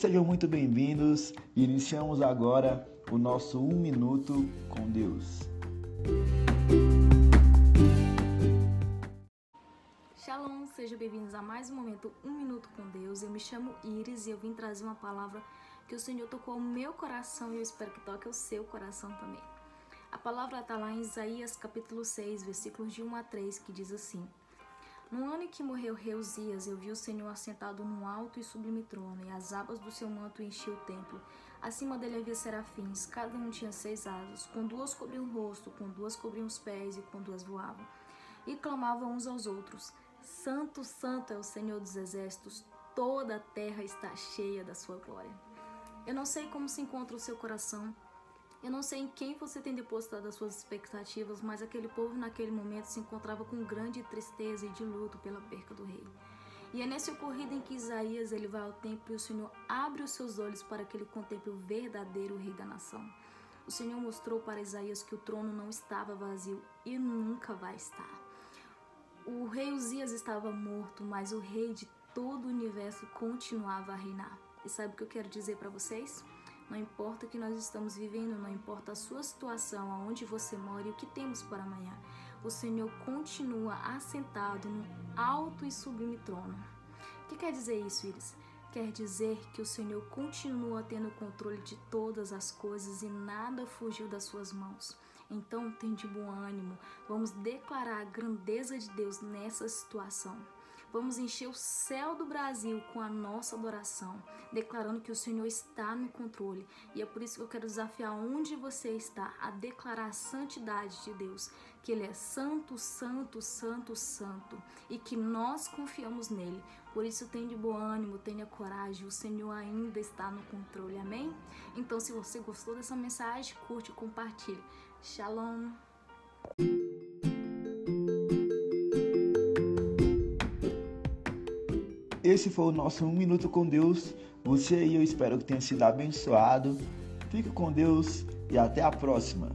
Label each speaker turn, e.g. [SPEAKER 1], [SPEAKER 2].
[SPEAKER 1] sejam muito bem-vindos. Iniciamos agora o nosso Um Minuto com Deus.
[SPEAKER 2] Shalom, sejam bem-vindos a mais um momento Um Minuto com Deus. Eu me chamo Iris e eu vim trazer uma palavra que o Senhor tocou ao meu coração e eu espero que toque ao seu coração também. A palavra está lá em Isaías capítulo 6, versículos de 1 a 3, que diz assim: no ano em que morreu Reusias, eu vi o Senhor assentado num alto e sublime trono, e as abas do seu manto enchiam o templo. Acima dele havia serafins, cada um tinha seis asas, com duas cobriam o rosto, com duas cobriam os pés e com duas voavam. E clamavam uns aos outros: Santo, Santo é o Senhor dos exércitos, toda a terra está cheia da sua glória. Eu não sei como se encontra o seu coração, eu não sei em quem você tem depositado as suas expectativas, mas aquele povo naquele momento se encontrava com grande tristeza e de luto pela perca do rei. E é nesse ocorrido em que Isaías ele vai ao templo e o Senhor abre os seus olhos para que ele contemple o verdadeiro rei da nação. O Senhor mostrou para Isaías que o trono não estava vazio e nunca vai estar. O rei Uzias estava morto, mas o rei de todo o universo continuava a reinar. E sabe o que eu quero dizer para vocês? Não importa o que nós estamos vivendo, não importa a sua situação, aonde você mora e o que temos para amanhã. O Senhor continua assentado no alto e sublime trono. O que quer dizer isso, Iris? Quer dizer que o Senhor continua tendo controle de todas as coisas e nada fugiu das suas mãos. Então, tem de bom ânimo. Vamos declarar a grandeza de Deus nessa situação. Vamos encher o céu do Brasil com a nossa adoração, declarando que o Senhor está no controle. E é por isso que eu quero desafiar onde você está a declarar a santidade de Deus, que Ele é santo, santo, santo, santo e que nós confiamos nele. Por isso, tenha de bom ânimo, tenha coragem, o Senhor ainda está no controle, amém? Então, se você gostou dessa mensagem, curte compartilhe. Shalom!
[SPEAKER 1] Esse foi o nosso Um Minuto com Deus. Você e eu espero que tenha sido abençoado. Fique com Deus e até a próxima.